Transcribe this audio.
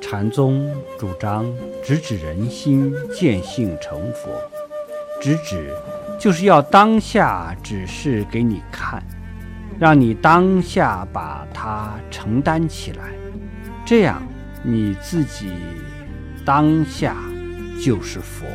禅宗主张直指人心见性成佛。直指就是要当下指示给你看让你当下把它承担起来。这样你自己当下就是佛。